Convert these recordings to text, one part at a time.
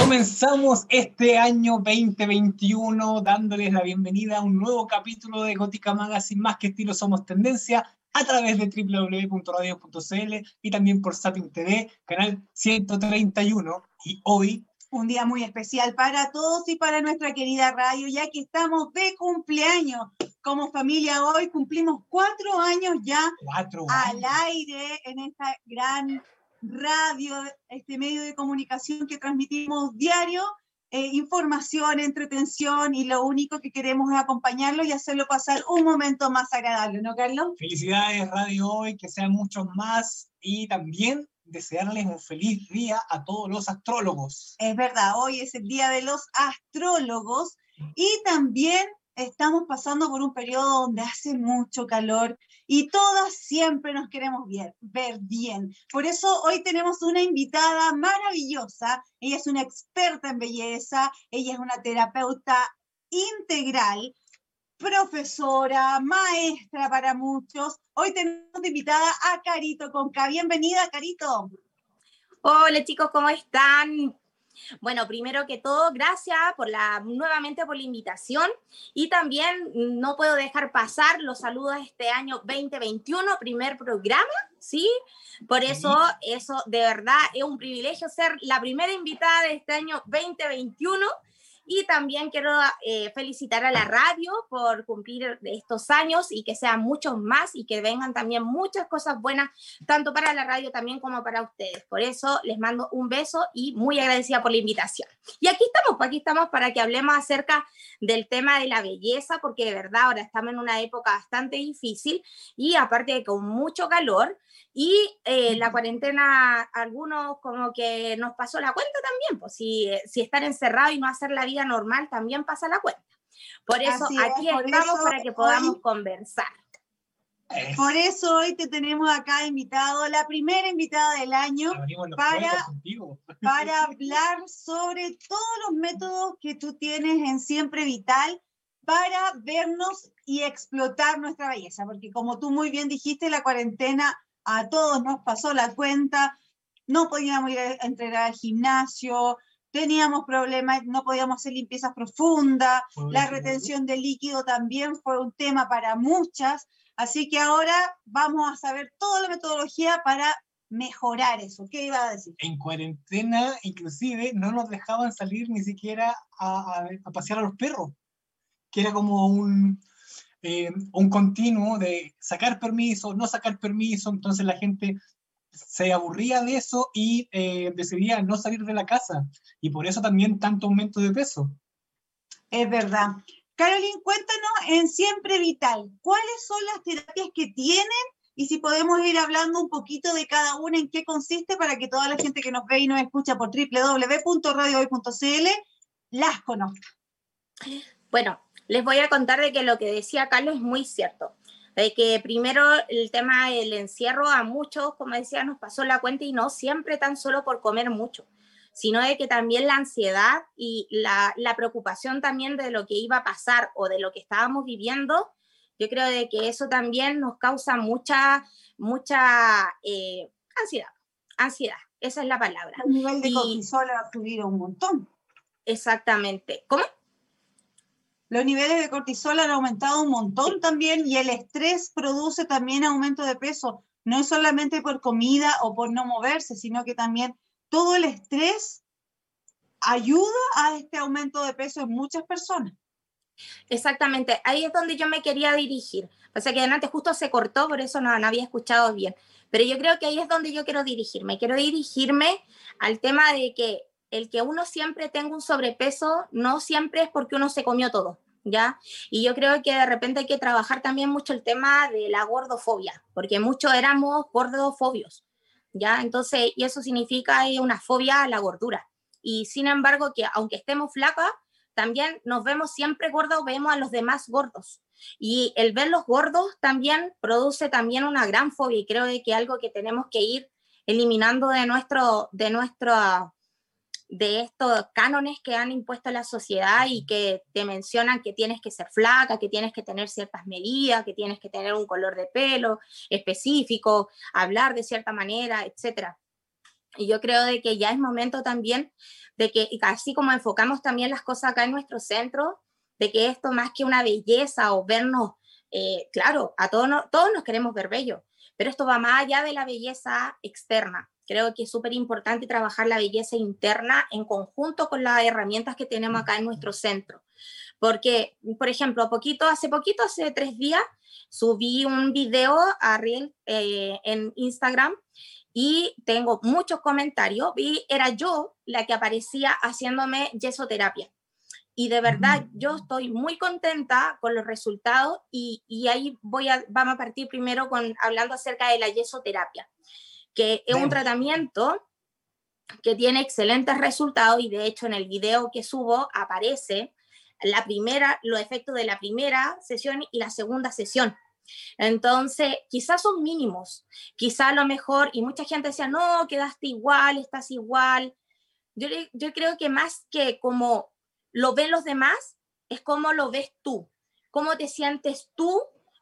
Comenzamos este año 2021 dándoles la bienvenida a un nuevo capítulo de Gótica Magazine, más que estilo somos tendencia, a través de www.radio.cl y también por Sapin TV, canal 131. Y hoy... Un día muy especial para todos y para nuestra querida radio, ya que estamos de cumpleaños. Como familia hoy cumplimos cuatro años ya al aire en esta gran radio, este medio de comunicación que transmitimos diario, eh, información, entretención y lo único que queremos es acompañarlo y hacerlo pasar un momento más agradable, ¿no, Carlos? Felicidades, Radio Hoy, que sean muchos más y también desearles un feliz día a todos los astrólogos. Es verdad, hoy es el día de los astrólogos y también estamos pasando por un periodo donde hace mucho calor y todas siempre nos queremos ver, bien. Por eso hoy tenemos una invitada maravillosa. Ella es una experta en belleza, ella es una terapeuta integral, profesora, maestra para muchos. Hoy tenemos invitada a Carito Conca. Bienvenida, Carito. Hola chicos, ¿cómo están? Bueno, primero que todo, gracias por la, nuevamente por la invitación. Y también no puedo dejar pasar los saludos de este año 2021, primer programa, ¿sí? Por eso, eso de verdad es un privilegio ser la primera invitada de este año 2021 y también quiero eh, felicitar a la radio por cumplir estos años y que sean muchos más y que vengan también muchas cosas buenas, tanto para la radio también como para ustedes. Por eso les mando un beso y muy agradecida por la invitación. Y aquí estamos, pues aquí estamos para que hablemos acerca del tema de la belleza, porque de verdad ahora estamos en una época bastante difícil y aparte de con mucho calor, y eh, la cuarentena, algunos como que nos pasó la cuenta también, pues si, si estar encerrado y no hacer la vida normal también pasa la cuenta. Por eso aquí estamos para que podamos conversar. Por eso hoy te tenemos acá invitado, la primera invitada del año, para, para hablar sobre todos los métodos que tú tienes en Siempre Vital para vernos y explotar nuestra belleza, porque como tú muy bien dijiste, la cuarentena a todos nos pasó la cuenta, no podíamos ir a entrenar al gimnasio, teníamos problemas, no podíamos hacer limpiezas profundas, la retención de líquido también fue un tema para muchas, así que ahora vamos a saber toda la metodología para mejorar eso. ¿Qué iba a decir? En cuarentena, inclusive, no nos dejaban salir ni siquiera a, a pasear a los perros, que era como un, eh, un continuo de sacar permiso, no sacar permiso, entonces la gente se aburría de eso y eh, decidía no salir de la casa. Y por eso también tanto aumento de peso. Es verdad. Carolyn, cuéntanos en Siempre Vital, ¿cuáles son las terapias que tienen? Y si podemos ir hablando un poquito de cada una, en qué consiste, para que toda la gente que nos ve y nos escucha por www.radiohoy.cl las conozca. Bueno, les voy a contar de que lo que decía Carlos es muy cierto. De que primero el tema del encierro a muchos, como decía, nos pasó la cuenta y no siempre tan solo por comer mucho, sino de que también la ansiedad y la, preocupación también de lo que iba a pasar o de lo que estábamos viviendo, yo creo de que eso también nos causa mucha, mucha eh, ansiedad, ansiedad, esa es la palabra. El nivel de cortisol ha subido un montón. Exactamente. ¿Cómo? Los niveles de cortisol han aumentado un montón también y el estrés produce también aumento de peso. No solamente por comida o por no moverse, sino que también todo el estrés ayuda a este aumento de peso en muchas personas. Exactamente, ahí es donde yo me quería dirigir. O sea que antes justo se cortó, por eso no, no había escuchado bien. Pero yo creo que ahí es donde yo quiero dirigirme. Quiero dirigirme al tema de que el que uno siempre tenga un sobrepeso no siempre es porque uno se comió todo, ¿ya? Y yo creo que de repente hay que trabajar también mucho el tema de la gordofobia, porque muchos éramos gordofobios, ¿ya? Entonces, y eso significa una fobia a la gordura. Y sin embargo, que aunque estemos flacas, también nos vemos siempre gordos, vemos a los demás gordos. Y el verlos gordos también produce también una gran fobia y creo que algo que tenemos que ir eliminando de nuestro, de nuestro de estos cánones que han impuesto la sociedad y que te mencionan que tienes que ser flaca, que tienes que tener ciertas medidas, que tienes que tener un color de pelo específico, hablar de cierta manera, etc. Y yo creo de que ya es momento también de que, así como enfocamos también las cosas acá en nuestro centro, de que esto más que una belleza o vernos, eh, claro, a todos, todos nos queremos ver bellos, pero esto va más allá de la belleza externa. Creo que es súper importante trabajar la belleza interna en conjunto con las herramientas que tenemos acá en nuestro centro. Porque, por ejemplo, poquito, hace poquito, hace tres días, subí un video a Reel eh, en Instagram y tengo muchos comentarios y era yo la que aparecía haciéndome yesoterapia. Y de verdad, yo estoy muy contenta con los resultados y, y, ahí voy a, vamos a partir primero con hablando acerca de la yesoterapia, que es un tratamiento que tiene excelentes resultados y de hecho en el video que subo aparece la primera, los efectos de la primera sesión y la segunda sesión. Entonces, quizás son mínimos, quizás a lo mejor, y mucha gente decía, no, quedaste igual, estás igual. Yo, yo creo que más que como lo ven los demás, es como lo ves tú, cómo te sientes tú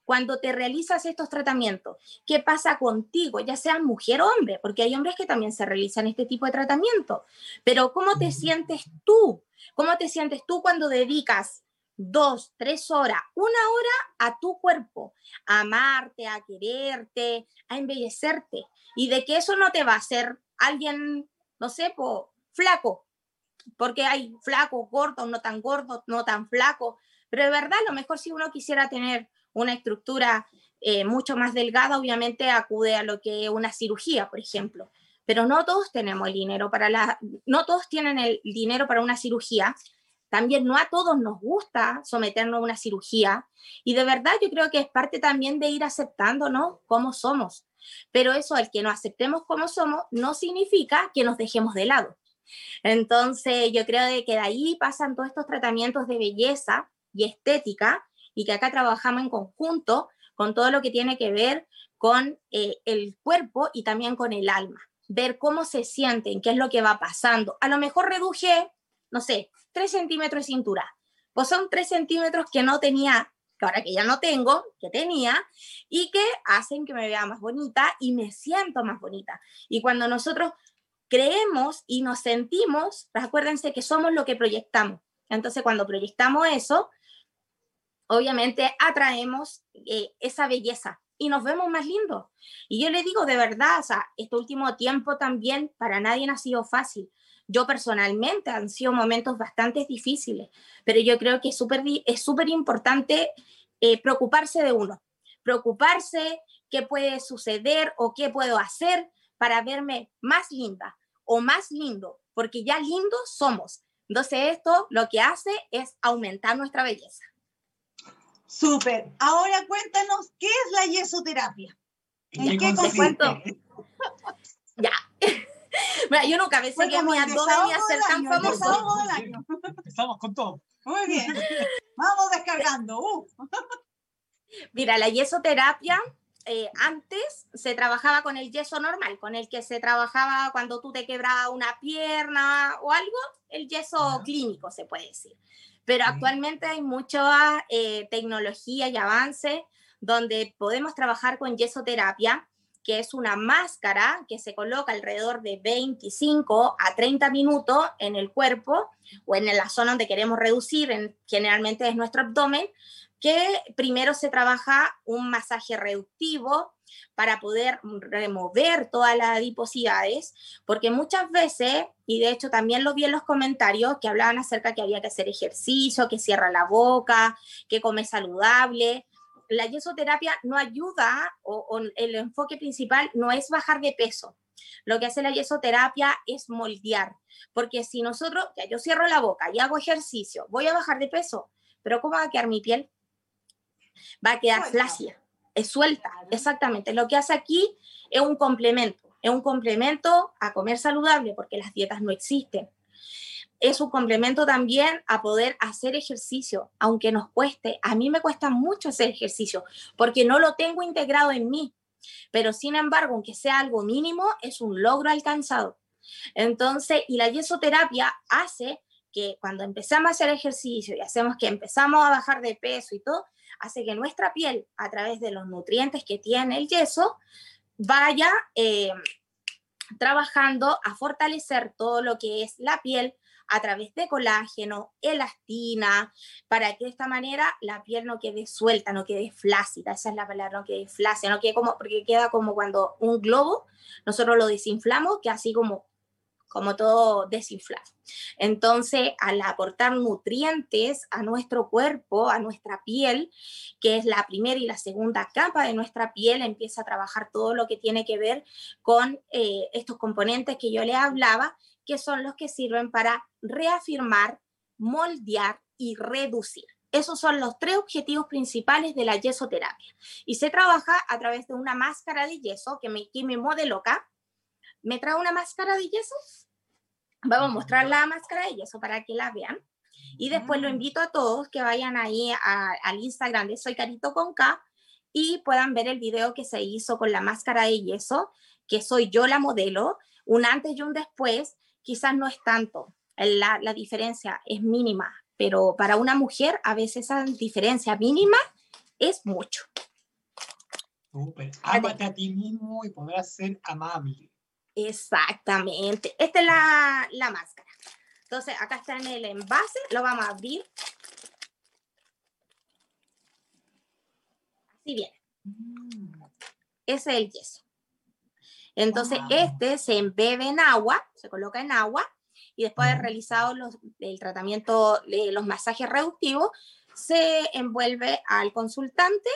cuando te realizas estos tratamientos. ¿Qué pasa contigo, ya seas mujer o hombre? Porque hay hombres que también se realizan este tipo de tratamiento. Pero ¿cómo te sientes tú? ¿Cómo te sientes tú cuando dedicas dos, tres horas, una hora a tu cuerpo, a amarte, a quererte, a embellecerte. Y de que eso no te va a hacer alguien, no sé, flaco, porque hay flacos, gordos, no tan gordos, no tan flacos. Pero de verdad, lo mejor si uno quisiera tener una estructura eh, mucho más delgada, obviamente acude a lo que es una cirugía, por ejemplo. Pero no todos tenemos el dinero para la, no todos tienen el dinero para una cirugía también no a todos nos gusta someternos a una cirugía y de verdad yo creo que es parte también de ir aceptándonos como somos. Pero eso, el que nos aceptemos como somos, no significa que nos dejemos de lado. Entonces, yo creo de que de ahí pasan todos estos tratamientos de belleza y estética y que acá trabajamos en conjunto con todo lo que tiene que ver con eh, el cuerpo y también con el alma. Ver cómo se sienten, qué es lo que va pasando. A lo mejor reduje, no sé, 3 centímetros de cintura. Pues son 3 centímetros que no tenía, que ahora que ya no tengo, que tenía, y que hacen que me vea más bonita y me siento más bonita. Y cuando nosotros creemos y nos sentimos, acuérdense que somos lo que proyectamos. Entonces, cuando proyectamos eso, obviamente atraemos eh, esa belleza y nos vemos más lindos. Y yo le digo de verdad, o sea, este último tiempo también para nadie ha sido fácil. Yo personalmente han sido momentos bastante difíciles, pero yo creo que es súper es súper importante eh, preocuparse de uno, preocuparse qué puede suceder o qué puedo hacer para verme más linda o más lindo, porque ya lindos somos. Entonces esto lo que hace es aumentar nuestra belleza. Súper. Ahora cuéntanos, ¿qué es la yesoterapia? ¿En qué, consiste? ya. yo nunca pensé que mi abdomen iba a ser tan famoso. Empezamos con todo. Muy bien. Vamos descargando. Uh. Mira, la yesoterapia eh, antes se trabajaba con el yeso normal, con el que se trabajaba cuando tú te quebrabas una pierna o algo, el yeso clínico se puede decir. Pero actualmente hay mucha eh, tecnología y avance donde podemos trabajar con yesoterapia que es una máscara que se coloca alrededor de 25 a 30 minutos en el cuerpo o en la zona donde queremos reducir, en, generalmente es nuestro abdomen, que primero se trabaja un masaje reductivo para poder remover todas las adiposidades, porque muchas veces, y de hecho también lo vi en los comentarios, que hablaban acerca que había que hacer ejercicio, que cierra la boca, que come saludable, la yesoterapia no ayuda o, el enfoque principal no es bajar de peso. Lo que hace la yesoterapia es moldear, porque si nosotros, ya yo cierro la boca y hago ejercicio, voy a bajar de peso, pero ¿cómo va a quedar mi piel? Va a quedar flácida, es suelta, exactamente. Lo que hace aquí es un complemento, es un complemento a comer saludable, porque las dietas no existen es un complemento también a poder hacer ejercicio, aunque nos cueste. A mí me cuesta mucho hacer ejercicio porque no lo tengo integrado en mí, pero sin embargo, aunque sea algo mínimo, es un logro alcanzado. Entonces, y la yesoterapia hace que cuando empezamos a hacer ejercicio y hacemos que empezamos a bajar de peso y todo, hace que nuestra piel, a través de los nutrientes que tiene el yeso, vaya eh, trabajando a fortalecer todo lo que es la piel a través de colágeno, elastina, para que de esta manera la piel no quede suelta, no quede flácida, esa es la palabra, no quede flácida, no quede como, porque queda como cuando un globo, nosotros lo desinflamos, que así como como todo desinflado. Entonces, al aportar nutrientes a nuestro cuerpo, a nuestra piel, que es la primera y la segunda capa de nuestra piel, empieza a trabajar todo lo que tiene que ver con eh, estos componentes que yo le hablaba, que son los que sirven para reafirmar, moldear y reducir. Esos son los tres objetivos principales de la yesoterapia. Y se trabaja a través de una máscara de yeso que me, que me modeló acá me trae una máscara de yeso. Vamos a mostrar la máscara de yeso para que la vean. Y después lo invito a todos que vayan ahí al Instagram de Soy Carito con K y puedan ver el video que se hizo con la máscara de yeso, que soy yo la modelo, un antes y un después. Quizás no es tanto, la, la diferencia es mínima, pero para una mujer a veces esa diferencia mínima es mucho. Súper, ámate a ti mismo y podrás ser amable. Exactamente. Esta es la, máscara. Entonces, acá está en el envase. Lo vamos a abrir. Así viene. Ese es el yeso. Entonces, este se embebe en agua, se coloca en agua y después de realizado el tratamiento de los masajes reductivos, se envuelve al consultante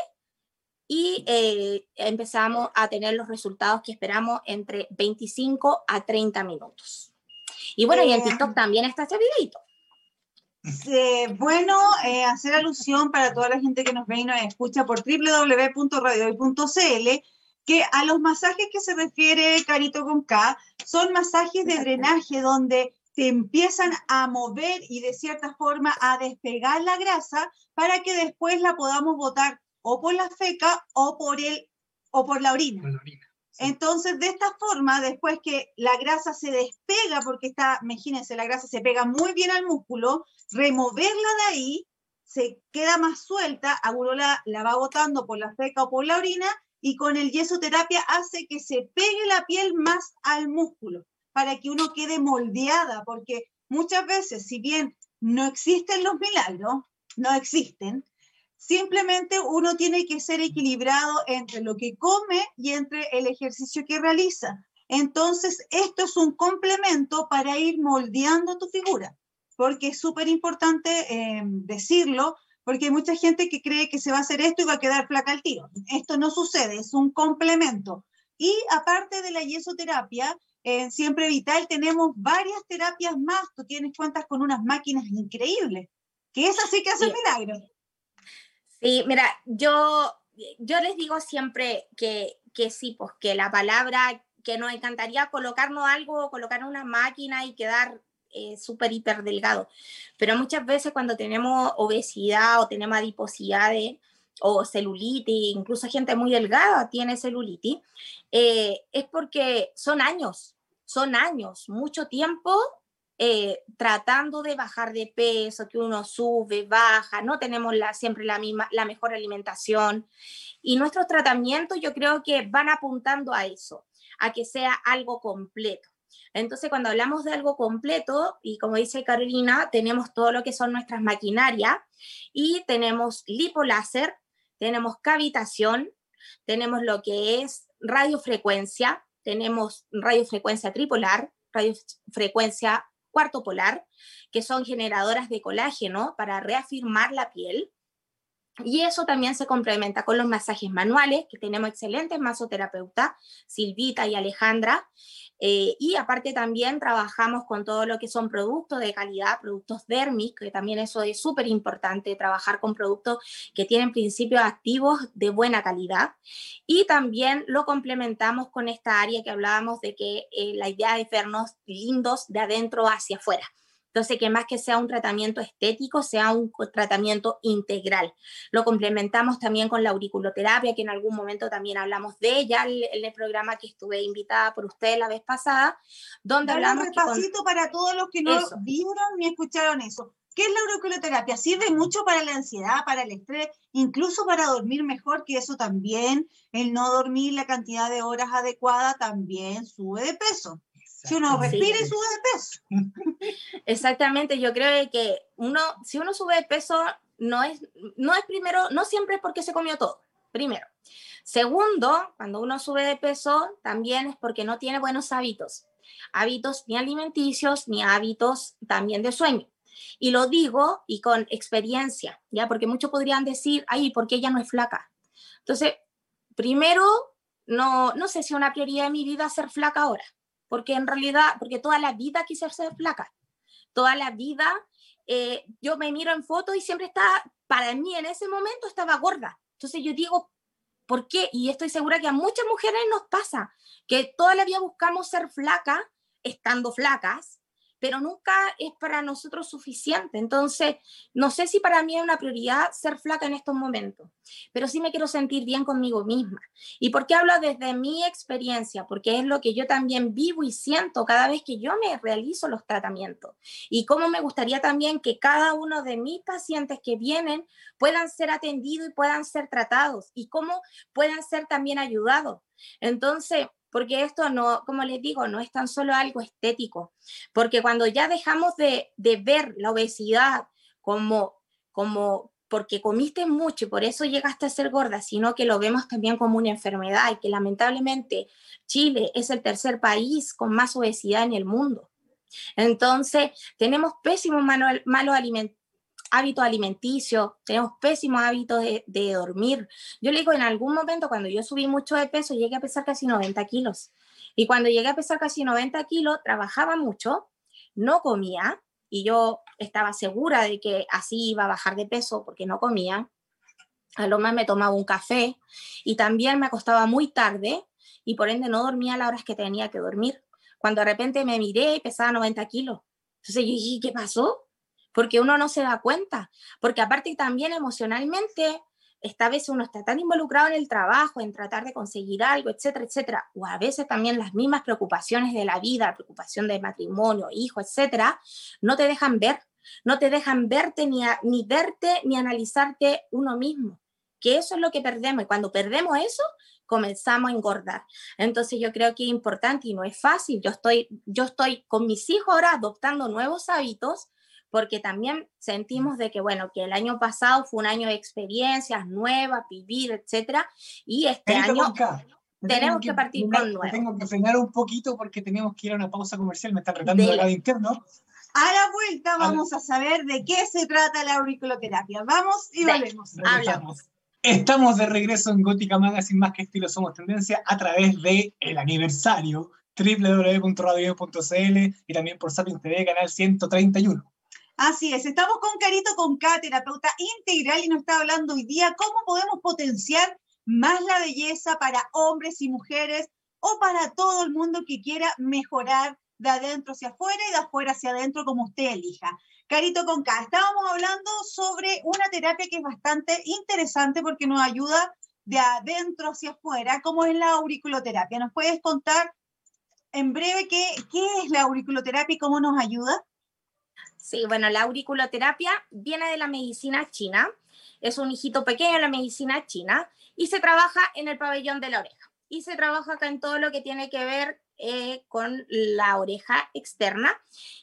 y eh, empezamos a tener los resultados que esperamos entre 25 a 30 minutos. Y bueno, y en TikTok también está este videito. bueno, eh, hacer alusión para toda la gente que nos ve y nos escucha por www.radiohoy.cl que a los masajes que se refiere Carito con K son masajes de drenaje donde te empiezan a mover y de cierta forma a despegar la grasa para que después la podamos botar o por la feca o por, el, o por la orina. Entonces, de esta forma, después que la grasa se despega, porque está, imagínense, la grasa se pega muy bien al músculo, removerla de ahí, se queda más suelta, Agurola la va botando por la feca o por la orina, y con el yesoterapia hace que se pegue la piel más al músculo, para que uno quede moldeada, porque muchas veces, si bien no existen los milagros, no existen, Simplemente uno tiene que ser equilibrado entre lo que come y entre el ejercicio que realiza. Entonces, esto es un complemento para ir moldeando tu figura, porque es súper importante eh, decirlo, porque hay mucha gente que cree que se va a hacer esto y va a quedar flaca al tiro. Esto no sucede, es un complemento. Y aparte de la yesoterapia, en Siempre Vital tenemos varias terapias más. Tú tienes cuentas con unas máquinas increíbles, que es así que hace sí. Sí, mira, yo, yo les digo siempre que, que sí, pues que la palabra, que nos encantaría colocarnos algo, colocar una máquina y quedar eh, súper hiper delgado. Pero muchas veces cuando tenemos obesidad o tenemos adiposidad o celulitis, incluso gente muy delgada tiene celulitis, eh, es porque son años, son años, mucho tiempo eh, tratando de bajar de peso, que uno sube, baja, no tenemos la, siempre la, misma, la mejor alimentación. Y nuestros tratamientos yo creo que van apuntando a eso, a que sea algo completo. Entonces, cuando hablamos de algo completo, y como dice Carolina, tenemos todo lo que son nuestras maquinarias y tenemos lipoláser, tenemos cavitación, tenemos lo que es radiofrecuencia, tenemos radiofrecuencia tripolar, radiofrecuencia cuarto polar, que son generadoras de colágeno para reafirmar la piel. Y eso también se complementa con los masajes manuales, que tenemos excelentes masoterapeutas, Silvita y Alejandra. Eh, y aparte también trabajamos con todo lo que son productos de calidad, productos dermis, que también eso es súper importante, trabajar con productos que tienen principios activos de buena calidad. Y también lo complementamos con esta área que hablábamos de que eh, la idea de vernos lindos de adentro hacia afuera. Entonces, que más que sea un tratamiento estético, sea un tratamiento integral. Lo complementamos también con la auriculoterapia, que en algún momento también hablamos de ella en el programa que estuve invitada por usted la vez pasada, donde hablamos... Un repasito para todos los que no vieron ni escucharon eso. ¿Qué es la auriculoterapia? Sirve mucho para la ansiedad, para el estrés, incluso para dormir mejor, que eso también, el no dormir la cantidad de horas adecuada también sube de peso. Si uno respira y sube de peso. Exactamente, yo creo que uno, si uno sube de peso, no es, no es primero, no siempre es porque se comió todo, primero. Segundo, cuando uno sube de peso, también es porque no tiene buenos hábitos, hábitos ni alimenticios ni hábitos también de sueño. Y lo digo y con experiencia, ¿ya? Porque muchos podrían decir, ay, ¿por qué ella no es flaca? Entonces, primero, no, no sé si es una prioridad de mi vida ser flaca ahora, porque en realidad, porque toda la vida quise ser flaca. Toda la vida eh, yo me miro en fotos y siempre está, para mí en ese momento estaba gorda. Entonces yo digo, ¿por qué? Y estoy segura que a muchas mujeres nos pasa, que toda la vida buscamos ser flaca, estando flacas, pero nunca es para nosotros suficiente. Entonces, no sé si para mí es una prioridad ser flaca en estos momentos, pero sí me quiero sentir bien conmigo misma. ¿Y por qué hablo desde mi experiencia? Porque es lo que yo también vivo y siento cada vez que yo me realizo los tratamientos. Y cómo me gustaría también que cada uno de mis pacientes que vienen puedan ser atendidos y puedan ser tratados y cómo puedan ser también ayudados. Entonces, porque esto no, como les digo, no es tan solo algo estético, porque cuando ya dejamos de, ver la obesidad como, como porque comiste mucho y por eso llegaste a ser gorda, sino que lo vemos también como una enfermedad y que lamentablemente Chile es el tercer país con más obesidad en el mundo. Entonces, tenemos pésimos malos alimentos hábitos alimenticios, tenemos pésimos hábitos de, dormir. Yo le digo, en algún momento cuando yo subí mucho de peso, llegué a pesar casi 90 kilos. Y cuando llegué a pesar casi 90 kilos, trabajaba mucho, no comía, y yo estaba segura de que así iba a bajar de peso porque no comía. A lo más me tomaba un café y también me acostaba muy tarde y por ende no dormía las horas que tenía que dormir. Cuando de repente me miré y pesaba 90 kilos. Entonces yo dije, ¿qué pasó? Porque uno no se da cuenta, porque aparte también emocionalmente, esta vez uno está tan involucrado en el trabajo, en tratar de conseguir algo, etcétera, etcétera, o a veces también las mismas preocupaciones de la vida, preocupación de matrimonio, hijo, etcétera, no te dejan ver, no te dejan verte ni, ni verte ni analizarte uno mismo, que eso es lo que perdemos y cuando perdemos eso, comenzamos a engordar. Entonces yo creo que es importante y no es fácil. Yo estoy, yo estoy con mis hijos ahora adoptando nuevos hábitos porque también sentimos de que, bueno, que el año pasado fue un año de experiencias nuevas, vivir, etcétera, y este año tenemos que, partir con nuevo. Tengo que frenar un poquito porque tenemos que ir a una pausa comercial, me están retando de la interno. A la vuelta vamos a, saber de qué se trata la auriculoterapia. Vamos y volvemos. Hablamos. Estamos de regreso en Gótica Magazine, más que estilo somos tendencia, a través de el aniversario www.radio.cl y también por Sapien TV, canal 131. Así es, estamos con Carito Conca, terapeuta integral, y nos está hablando hoy día cómo podemos potenciar más la belleza para hombres y mujeres o para todo el mundo que quiera mejorar de adentro hacia afuera y de afuera hacia adentro, como usted elija. Carito Conca, estábamos hablando sobre una terapia que es bastante interesante porque nos ayuda de adentro hacia afuera, como es la auriculoterapia. ¿Nos puedes contar en breve qué, qué es la auriculoterapia y cómo nos ayuda? Sí, bueno, la auriculoterapia viene de la medicina china, es un hijito pequeño de la medicina china y se trabaja en el pabellón de la oreja. Y se trabaja acá en todo lo que tiene que ver eh, con la oreja externa.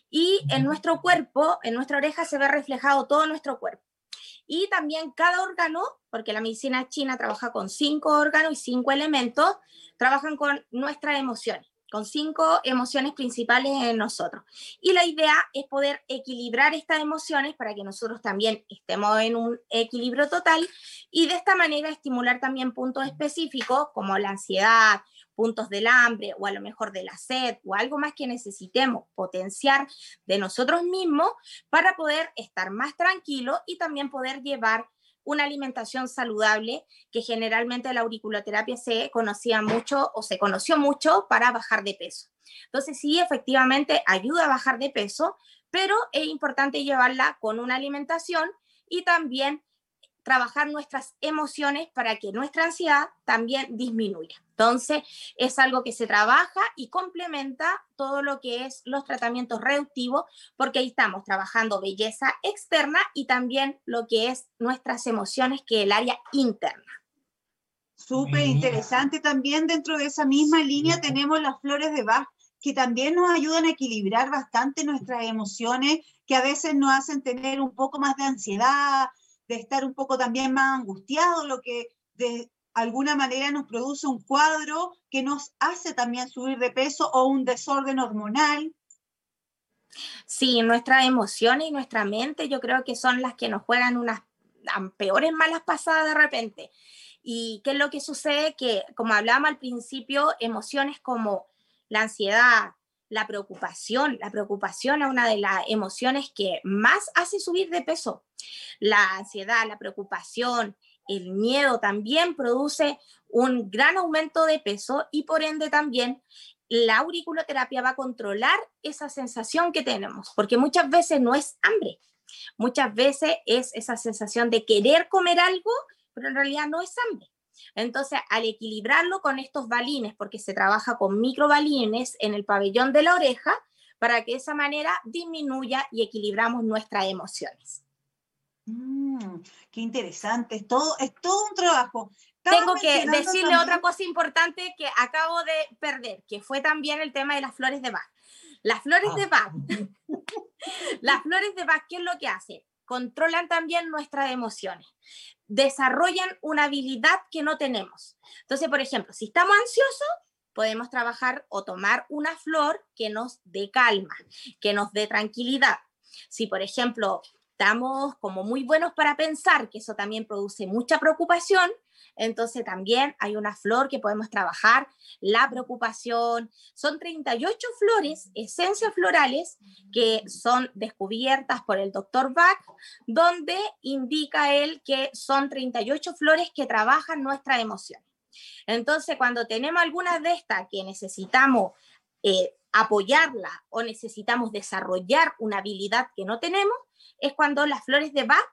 Y en nuestro cuerpo, en nuestra oreja se ve reflejado todo nuestro cuerpo. Y también cada órgano, porque la medicina china trabaja con cinco órganos y cinco elementos, trabajan con nuestras emociones con cinco emociones principales en nosotros. Y la idea es poder equilibrar estas emociones para que nosotros también estemos en un equilibrio total y de esta manera estimular también puntos específicos como la ansiedad, puntos del hambre o a lo mejor de la sed o algo más que necesitemos potenciar de nosotros mismos para poder estar más tranquilos y también poder llevar una alimentación saludable, que generalmente la auriculoterapia se conocía mucho o se conoció mucho para bajar de peso. Entonces sí, efectivamente ayuda a bajar de peso, pero es importante llevarla con una alimentación y también trabajar nuestras emociones para que nuestra ansiedad también disminuya. Entonces, es algo que se trabaja y complementa todo lo que es los tratamientos reductivos, porque ahí estamos trabajando belleza externa y también lo que es nuestras emociones, que es el área interna. Súper interesante. También dentro de esa misma línea tenemos las flores de Bach, que también nos ayudan a equilibrar bastante nuestras emociones, que a veces nos hacen tener un poco más de ansiedad, de estar un poco también más angustiado, lo que de alguna manera nos produce un cuadro que nos hace también subir de peso o un desorden hormonal. Sí, nuestras emociones y nuestra mente yo creo que son las que nos juegan unas peores malas pasadas de repente. ¿Y qué es lo que sucede? Que, como hablábamos al principio, emociones como la ansiedad, la preocupación, la preocupación es una de las emociones que más hace subir de peso. La ansiedad, la preocupación, el miedo también produce un gran aumento de peso y por ende también la auriculoterapia va a controlar esa sensación que tenemos, porque muchas veces no es hambre, muchas veces es esa sensación de querer comer algo, pero en realidad no es hambre. Entonces, al equilibrarlo con estos balines, porque se trabaja con microbalines en el pabellón de la oreja, para que de esa manera disminuya y equilibramos nuestras emociones. Mm, qué interesante, es todo, es todo un trabajo. Tengo que decirle otra cosa importante que acabo de perder, que fue también el tema de las flores de Bach. Las flores de Bach, las flores de Bach, ¿qué es lo que hacen? Controlan también nuestras emociones, desarrollan una habilidad que no tenemos. Entonces, por ejemplo, si estamos ansiosos, podemos trabajar o tomar una flor que nos dé calma, que nos dé tranquilidad. Si, por ejemplo, estamos como muy buenos para pensar, que eso también produce mucha preocupación, entonces también hay una flor que podemos trabajar, la preocupación. Son 38 flores, esencias florales, que son descubiertas por el doctor Bach, donde indica él que son 38 flores que trabajan nuestra emoción. Entonces, cuando tenemos algunas de estas que necesitamos eh, apoyarla o necesitamos desarrollar una habilidad que no tenemos, es cuando las flores de Bach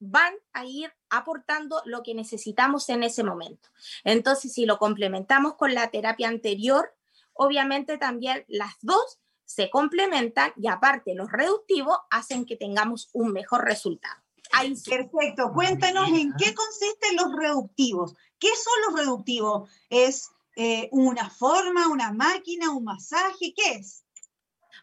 van a ir aportando lo que necesitamos en ese momento. Entonces, si lo complementamos con la terapia anterior, obviamente también las dos se complementan y aparte los reductivos hacen que tengamos un mejor resultado. Ahí Perfecto. Cuéntanos en qué consisten los reductivos. ¿Qué son los reductivos? ¿Es eh, una forma, una máquina, un masaje? ¿Qué es?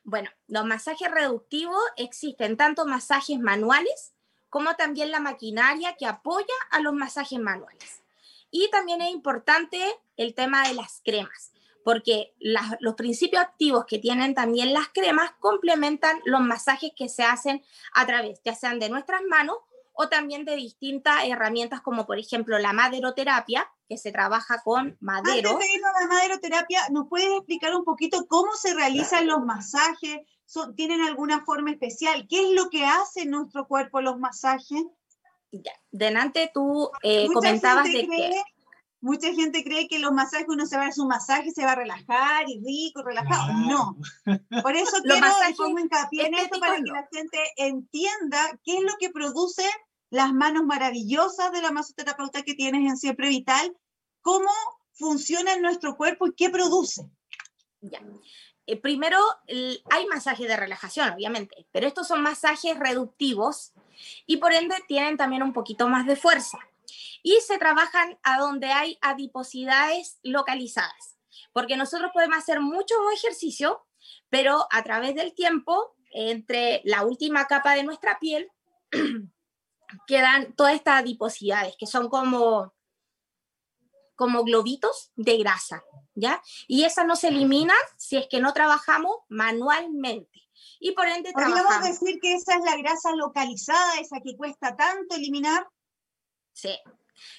Bueno, los masajes reductivos existen tanto masajes manuales como también la maquinaria que apoya a los masajes manuales. Y también es importante el tema de las cremas, porque los principios activos que tienen también las cremas complementan los masajes que se hacen a través, ya sean de nuestras manos o también de distintas herramientas como por ejemplo la maderoterapia, que se trabaja con madero. Antes de ir a la maderoterapia, ¿nos puedes explicar un poquito cómo se realizan los masajes? ¿Tienen alguna forma especial? ¿Qué es lo que hace en nuestro cuerpo los masajes? Ya, delante tú eh, comentabas de que... Mucha gente cree que los masajes, uno se va a hacer un masaje, se va a relajar y rico, relajado. No. Por eso quiero pongo hincapié en esto para que la gente entienda qué es lo que produce las manos maravillosas de la masoterapeuta que tienes en Siempre Vital, cómo funciona en nuestro cuerpo y qué produce. Ya. Eh, primero, hay masajes de relajación, obviamente, pero estos son masajes reductivos y por ende tienen también un poquito más de fuerza. Y se trabajan a donde hay adiposidades localizadas, porque nosotros podemos hacer mucho ejercicio, pero a través del tiempo, entre la última capa de nuestra piel, quedan todas estas adiposidades, que son como, como globitos de grasa, ¿ya? Y esas no se eliminan si es que no trabajamos manualmente. Y por ende ¿Podríamos decir que esa es la grasa localizada, esa que cuesta tanto eliminar? Sí.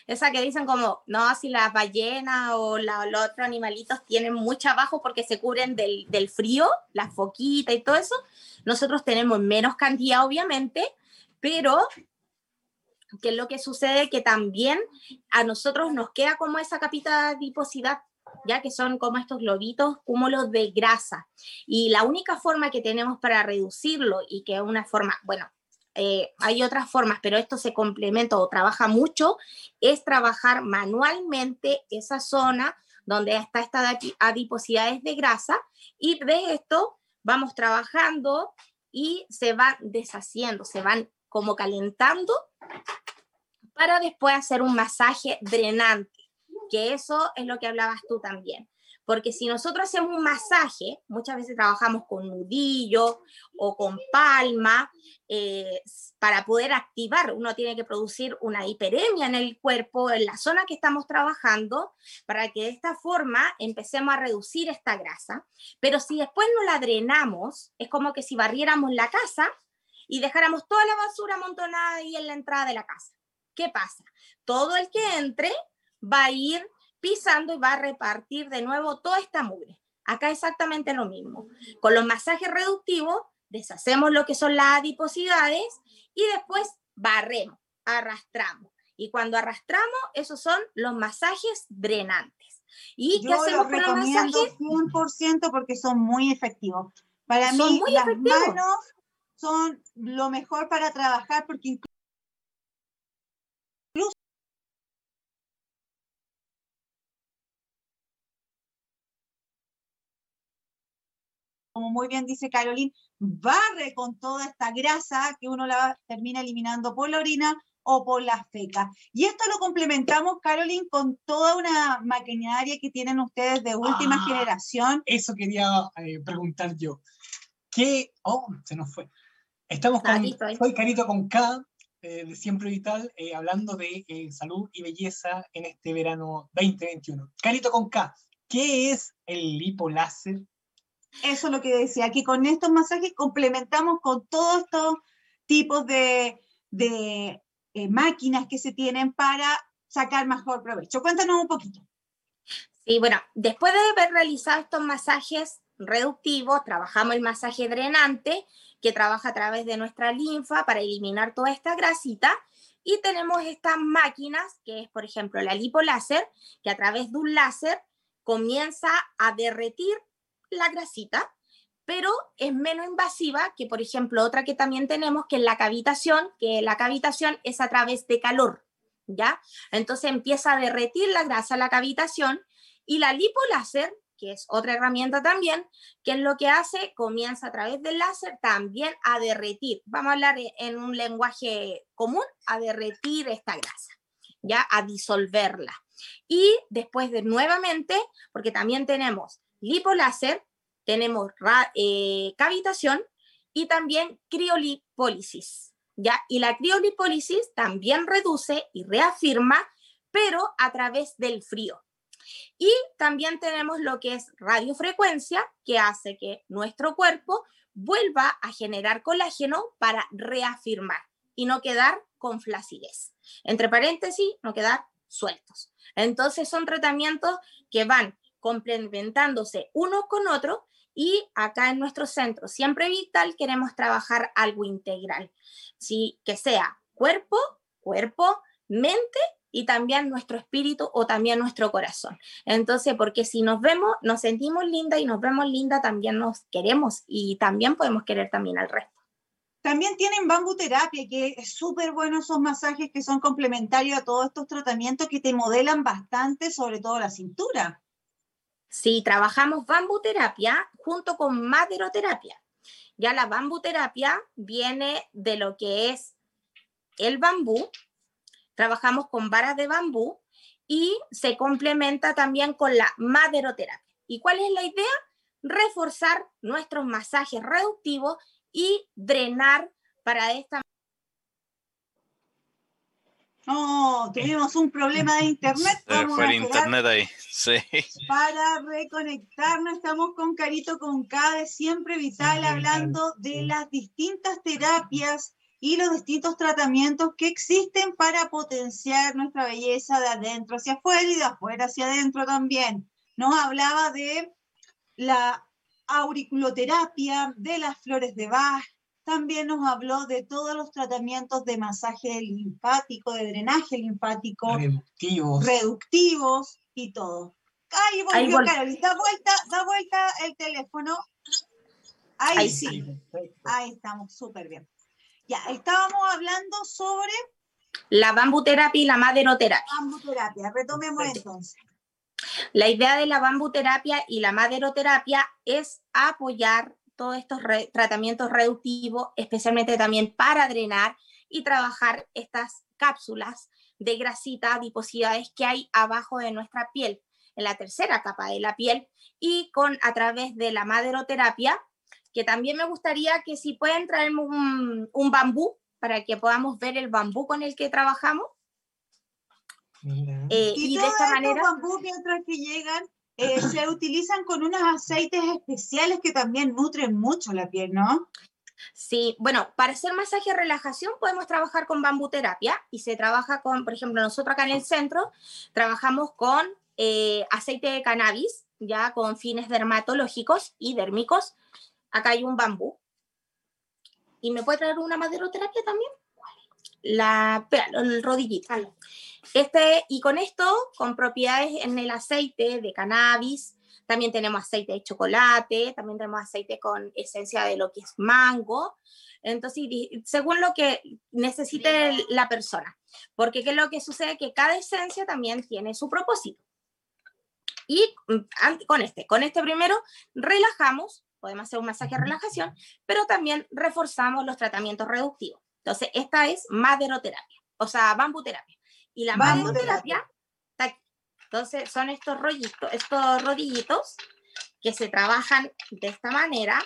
Esa que dicen como, no, si las ballenas o los otros animalitos tienen mucho abajo porque se cubren del, del frío, la foquita y todo eso, nosotros tenemos menos cantidad, obviamente, pero que es lo que sucede que también a nosotros nos queda como esa capita de adiposidad, ya que son como estos globitos, cúmulos de grasa. Y la única forma que tenemos para reducirlo y que es una forma, bueno, eh, hay otras formas, pero esto se complementa o trabaja mucho, es trabajar manualmente esa zona donde está esta adiposidades de grasa, y de esto vamos trabajando y se van deshaciendo, se van como calentando para después hacer un masaje drenante, que eso es lo que hablabas tú también. Porque si nosotros hacemos un masaje, muchas veces trabajamos con nudillo o con palma, eh, para poder activar, uno tiene que producir una hiperemia en el cuerpo, en la zona que estamos trabajando, para que de esta forma empecemos a reducir esta grasa. Pero si después no la drenamos, es como que si barriéramos la casa y dejáramos toda la basura amontonada ahí en la entrada de la casa. ¿Qué pasa? Todo el que entre va a ir pisando y va a repartir de nuevo toda esta mugre. Acá exactamente lo mismo. Con los masajes reductivos, deshacemos lo que son las adiposidades y después barremos, arrastramos. Y cuando arrastramos, esos son los masajes drenantes. ¿Y Yo qué hacemos los recomiendo 100% porque son muy efectivos. Para mí, las manos son lo mejor para trabajar porque como muy bien dice Carolina, barre con toda esta grasa que uno la termina eliminando por la orina o por la feca. Y esto lo complementamos, Caroline, con toda una maquinaria que tienen ustedes de última ah, generación. Eso quería eh, preguntar yo. ¿Qué? Oh, se nos fue. Estamos con, soy Carito con K, eh, de Siempre Vital, eh, hablando de salud y belleza en este verano 2021. Carito con K, ¿qué es el lipoláser? Eso es lo que decía, que con estos masajes complementamos con todos estos tipos de, eh, máquinas que se tienen para sacar mejor provecho. Cuéntanos un poquito. Sí, bueno, después de haber realizado estos masajes reductivos, trabajamos el masaje drenante, que trabaja a través de nuestra linfa para eliminar toda esta grasita. Y tenemos estas máquinas, que es, por ejemplo, la lipoláser, que a través de un láser comienza a derretir la grasita, pero es menos invasiva que, por ejemplo, otra que también tenemos, que es la cavitación, que la cavitación es a través de calor, ¿ya? Entonces empieza a derretir la grasa la cavitación y la lipoláser, que es otra herramienta también, que es lo que hace, comienza a través del láser también a derretir, vamos a hablar en un lenguaje común, a derretir esta grasa, ¿ya? A disolverla. Y después de nuevamente, porque también tenemos lipoláser, tenemos eh, cavitación y también criolipólisis. ¿ya? Y la criolipólisis también reduce y reafirma, pero a través del frío. Y también tenemos lo que es radiofrecuencia, que hace que nuestro cuerpo vuelva a generar colágeno para reafirmar y no quedar con flacidez. Entre paréntesis, no quedar sueltos. Entonces son tratamientos que van complementándose uno con otro y acá en nuestro centro Siempre Vital queremos trabajar algo integral, ¿sí? que sea cuerpo, cuerpo, mente y también nuestro espíritu o también nuestro corazón. Entonces, porque si nos vemos, nos sentimos linda y nos vemos linda, también nos queremos y también podemos querer también al resto. También tienen bambuterapia, que es súper bueno esos masajes que son complementarios a todos estos tratamientos que te modelan bastante, sobre todo la cintura. Si trabajamos bambuterapia junto con maderoterapia. Ya la bambuterapia viene de lo que es el bambú. Trabajamos con varas de bambú y se complementa también con la maderoterapia. ¿Y cuál es la idea? Reforzar nuestros masajes reductivos y drenar para esta no, tuvimos un problema de internet. fue el internet ahí, sí. Para reconectarnos, estamos con Carito con K de Siempre Vital hablando de las distintas terapias y los distintos tratamientos que existen para potenciar nuestra belleza de adentro hacia afuera y de afuera hacia adentro también. Nos hablaba de la auriculoterapia, de las flores de Bach, también nos habló de todos los tratamientos de masaje linfático, de drenaje linfático, reductivos, reductivos y todo. Ahí volvió Carolina, da vuelta, da vuelta el teléfono. Ahí, sí. Ahí estamos, súper bien. Ya, estábamos hablando sobre... La bambuterapia y la maderoterapia. Bambuterapia, retomemos entonces. La idea de la bambuterapia y la maderoterapia es apoyar todos estos tratamientos reductivos, especialmente también para drenar y trabajar estas cápsulas de grasita, adiposidades que hay abajo de nuestra piel, en la tercera capa de la piel, y con a través de la maderoterapia, que también me gustaría que si pueden traerme un, un bambú para que podamos ver el bambú con el que trabajamos. Eh, y, de esta manera... bambú mientras que llegan eh, se utilizan con unos aceites especiales que también nutren mucho la piel, ¿no? Sí, bueno, para hacer masaje y relajación podemos trabajar con bambuterapia y se trabaja con, por ejemplo, nosotros acá en el centro trabajamos con eh, aceite de cannabis, ya con fines dermatológicos y dérmicos. Acá hay un bambú. ¿Y me puede traer una maderoterapia también? La, el rodillito. Este, y con esto, con propiedades en el aceite de cannabis, también tenemos aceite de chocolate, también tenemos aceite con esencia de lo que es mango. Entonces, según lo que necesite la persona. Porque ¿qué es lo que sucede? Que cada esencia también tiene su propósito. Y mm, con este, con este primero relajamos, podemos hacer un masaje de relajación, pero también reforzamos los tratamientos reductivos. Entonces, esta es maderoterapia, o sea, bambuterapia. Y la maderoterapia entonces son estos rollitos, estos rodillitos que se trabajan de esta manera,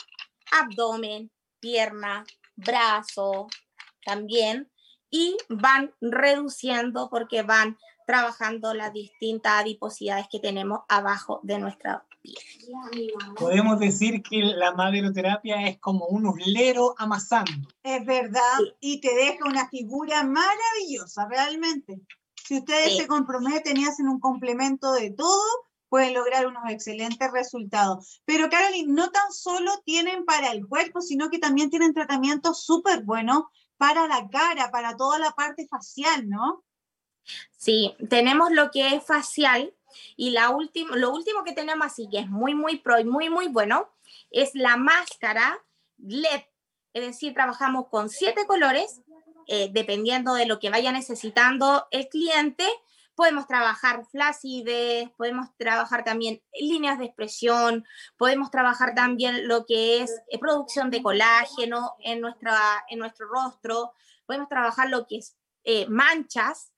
abdomen, pierna, brazo también, y van reduciendo porque van trabajando las distintas adiposidades que tenemos abajo de nuestra piel. Podemos decir que la maderoterapia es como un uslero amasando. Es verdad, y te deja una figura maravillosa, realmente. Si ustedes se comprometen y hacen un complemento de todo, pueden lograr unos excelentes resultados. Pero Carolyn, no tan solo tienen para el cuerpo, sino que también tienen tratamientos súper buenos para la cara, para toda la parte facial, ¿no? Sí, tenemos lo que es facial y la lo último que tenemos así que es muy, muy pro y muy, muy bueno es la máscara LED. Es decir, trabajamos con siete colores eh, dependiendo de lo que vaya necesitando el cliente, podemos trabajar flacidez, podemos trabajar también líneas de expresión, podemos trabajar también lo que es eh, producción de colágeno en, nuestra, en nuestro rostro, podemos trabajar lo que es eh, manchas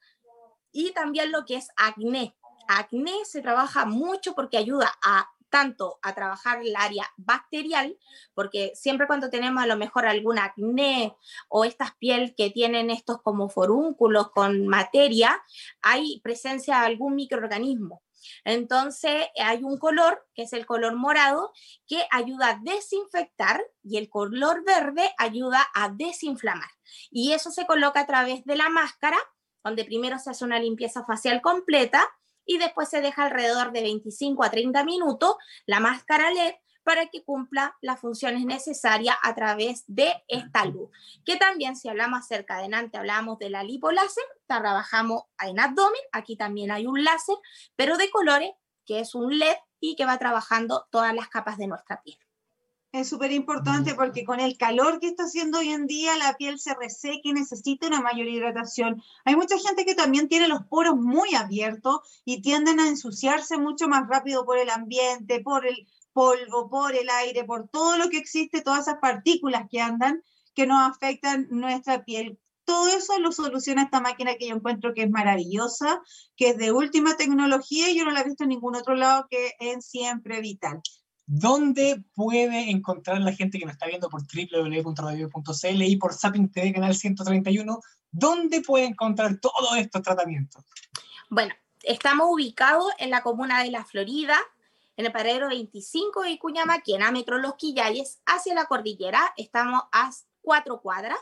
y también lo que es acné. Acné se trabaja mucho porque ayuda a tanto a trabajar el área bacterial, porque siempre cuando tenemos a lo mejor algún acné o estas piel que tienen estos como forúnculos con materia, hay presencia de algún microorganismo. Entonces hay un color, que es el color morado, que ayuda a desinfectar y el color verde ayuda a desinflamar. Y eso se coloca a través de la máscara, donde primero se hace una limpieza facial completa y después se deja alrededor de 25 a 30 minutos la máscara LED para que cumpla las funciones necesarias a través de esta luz. Que también si hablamos acerca de antes, hablamos de la lipoláser, trabajamos en abdomen, aquí también hay un láser, pero de colores, que es un LED y que va trabajando todas las capas de nuestra piel. Es súper importante porque con el calor que está haciendo hoy en día, la piel se reseca y necesita una mayor hidratación. Hay mucha gente que también tiene los poros muy abiertos y tienden a ensuciarse mucho más rápido por el ambiente, por el polvo, por el aire, por todo lo que existe, todas esas partículas que andan que nos afectan nuestra piel. Todo eso lo soluciona esta máquina que yo encuentro que es maravillosa, que es de última tecnología y yo no la he visto en ningún otro lado que en Siempre Vital. ¿Dónde puede encontrar la gente que nos está viendo por www.radio.cl y por Sapin TV Canal 131? ¿Dónde puede encontrar todos estos tratamientos? Bueno, estamos ubicados en la comuna de La Florida, en el paradero 25 de Cuñama, en Metro Los Quillayes, hacia la cordillera. Estamos a cuatro cuadras.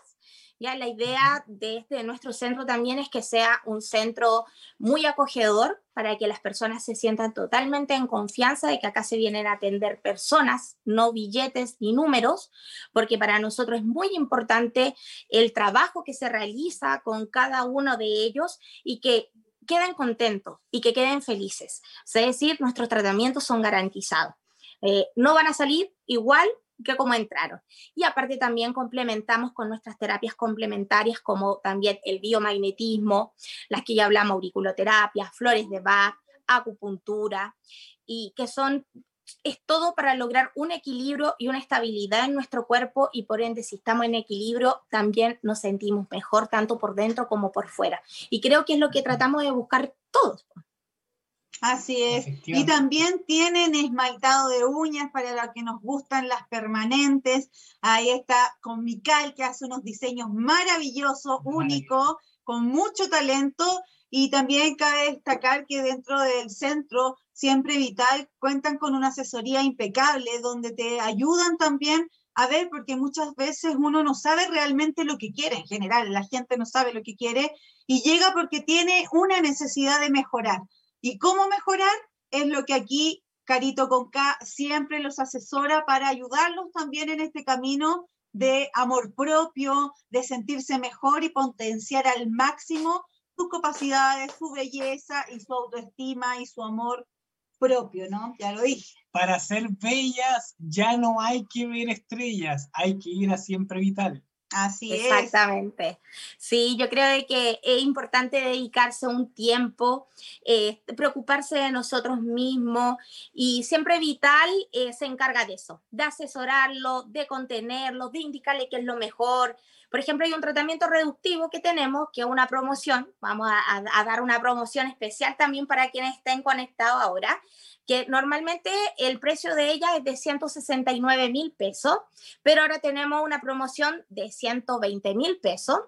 Ya la idea de, este, de nuestro centro también es que sea un centro muy acogedor para que las personas se sientan totalmente en confianza de que acá se vienen a atender personas, no billetes ni números, porque para nosotros es muy importante el trabajo que se realiza con cada uno de ellos y que queden contentos y que queden felices. Es decir, nuestros tratamientos son garantizados. Eh, no van a salir igual que como entraron. Y aparte también complementamos con nuestras terapias complementarias como también el biomagnetismo, las que ya hablamos, auriculoterapia, flores de Bach, acupuntura, y que son es todo para lograr un equilibrio y una estabilidad en nuestro cuerpo y por ende si estamos en equilibrio también nos sentimos mejor tanto por dentro como por fuera. Y creo que es lo que tratamos de buscar todos. Así es. Y también tienen esmaltado de uñas para los que nos gustan las permanentes. Ahí está con Mical que hace unos diseños maravillosos, únicos, con mucho talento. Y también cabe destacar que dentro del centro Siempre Vital cuentan con una asesoría impecable donde te ayudan también a ver, porque muchas veces uno no sabe realmente lo que quiere en general, la gente no sabe lo que quiere y llega porque tiene una necesidad de mejorar. ¿Y cómo mejorar? Es lo que aquí Carito con K siempre los asesora para ayudarlos también en este camino de amor propio, de sentirse mejor y potenciar al máximo sus capacidades, su belleza y su autoestima y su amor propio, ¿no? Ya lo dije. Para ser bellas ya no hay que ver estrellas, hay que ir a siempre vital. Así es. Exactamente. Sí, yo creo que es importante dedicarse un tiempo, eh, preocuparse de nosotros mismos y siempre Vital eh, se encarga de eso, de asesorarlo, de contenerlo, de indicarle qué es lo mejor. Por ejemplo, hay un tratamiento reductivo que tenemos, que es una promoción, vamos a dar una promoción especial también para quienes estén conectados ahora, que normalmente el precio de ella es de 169 mil pesos, pero ahora tenemos una promoción de 120 mil pesos,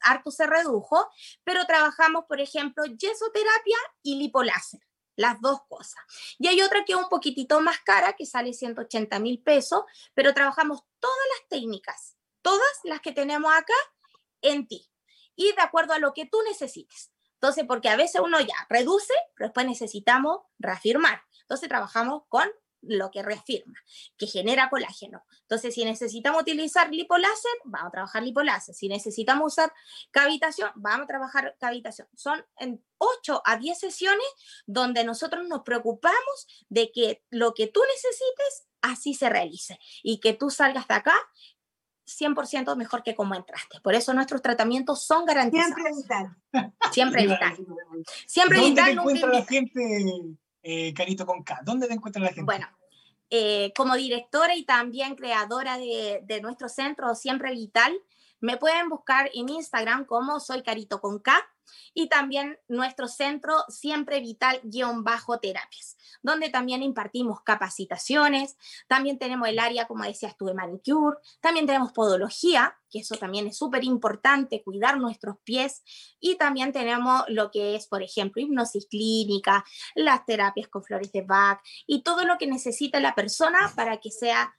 harto se redujo, pero trabajamos, por ejemplo, yesoterapia y lipoláser las dos cosas. Y hay otra que es un poquitito más cara, que sale 180 mil pesos, pero trabajamos todas las técnicas, todas las que tenemos acá en ti, y de acuerdo a lo que tú necesites. Entonces, porque a veces uno ya reduce, pero después necesitamos reafirmar. Entonces trabajamos con lo que reafirma, que genera colágeno. Entonces, si necesitamos utilizar lipoláser, vamos a trabajar lipoláser. Si necesitamos usar cavitación, vamos a trabajar cavitación. Son en 8 a 10 sesiones donde nosotros nos preocupamos de que lo que tú necesites así se realice y que tú salgas de acá 100% mejor que como entraste. Por eso nuestros tratamientos son garantizados. Siempre vital. Siempre vital. Siempre ¿Dónde vital. Te encuentra la gente, eh, Carito con K? ¿Dónde te encuentra la gente? Bueno, eh, como directora y también creadora de, de, nuestro centro Siempre Vital, me pueden buscar en Instagram como soy Carito con K y también nuestro centro Siempre Vital-Terapias, donde también impartimos capacitaciones, también tenemos el área, como decías tú, de manicure, también tenemos podología, que eso también es súper importante, cuidar nuestros pies, y también tenemos lo que es, por ejemplo, hipnosis clínica, las terapias con flores de Bach y todo lo que necesita la persona para que sea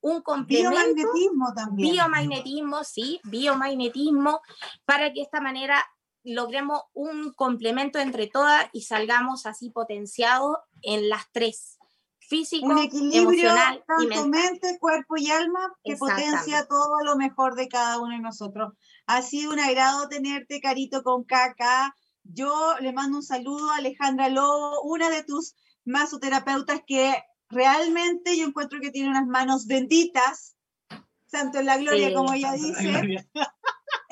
un complemento. Biomagnetismo también. Biomagnetismo, sí, biomagnetismo, para que de esta manera logremos un complemento entre todas y salgamos así potenciados en las tres. Físico, un equilibrio emocional tanto mente, cuerpo y alma que potencia todo lo mejor de cada uno de nosotros. Ha sido un agrado tenerte, Carito, con caca. Yo le mando un saludo a Alejandra Lobo, una de tus masoterapeutas que realmente yo encuentro que tiene unas manos benditas, santo en la gloria, como ella dice.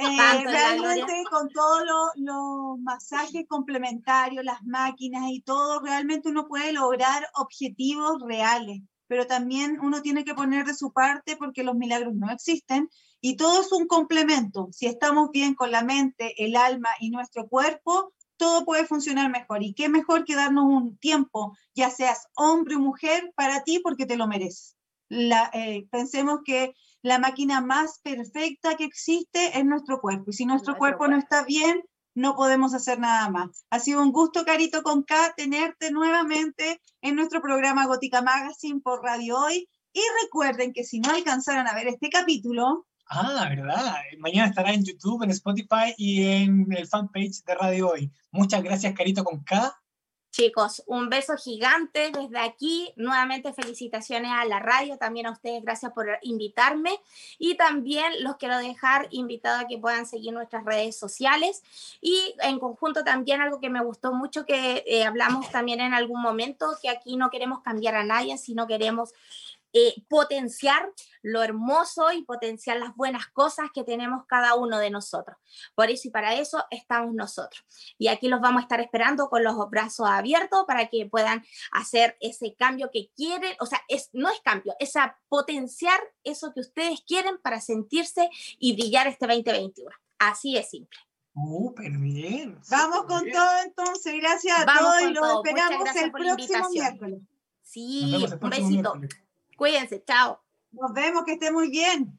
Eh, realmente con todos los masajes complementarios, las máquinas y todo, realmente uno puede lograr objetivos reales, pero también uno tiene que poner de su parte porque los milagros no existen y todo es un complemento. Si estamos bien con la mente, el alma y nuestro cuerpo, todo puede funcionar mejor. Y qué mejor que darnos un tiempo, ya seas hombre o mujer, para ti porque te lo mereces. La, eh, pensemos que la máquina más perfecta que existe es nuestro cuerpo. Y si nuestro, cuerpo, no está bien, no podemos hacer nada más. Ha sido un gusto, Carito con K, tenerte nuevamente en nuestro programa Gótica Magazine por Radio Hoy. Y recuerden que si no alcanzaron a ver este capítulo... Ah, verdad. Mañana estará en YouTube, en Spotify y en el fanpage de Radio Hoy. Muchas gracias, Carito con K. Chicos, un beso gigante desde aquí. Nuevamente felicitaciones a la radio, también a ustedes, gracias por invitarme. Y también los quiero dejar invitados a que puedan seguir nuestras redes sociales. Y en conjunto también algo que me gustó mucho, que eh, hablamos también en algún momento, que aquí no queremos cambiar a nadie, sino queremos eh, potenciar lo hermoso y potenciar las buenas cosas que tenemos cada uno de nosotros. Por eso y para eso estamos nosotros. Y aquí los vamos a estar esperando con los brazos abiertos para que puedan hacer ese cambio que quieren, o sea, es, no es cambio, es a potenciar eso que ustedes quieren para sentirse y brillar este 2021. Así es simple. Súper bien. Vamos con todo entonces. Gracias a todos y los esperamos el próximo miércoles. Sí, un besito. Cuídense, chao. Nos vemos, que esté muy bien.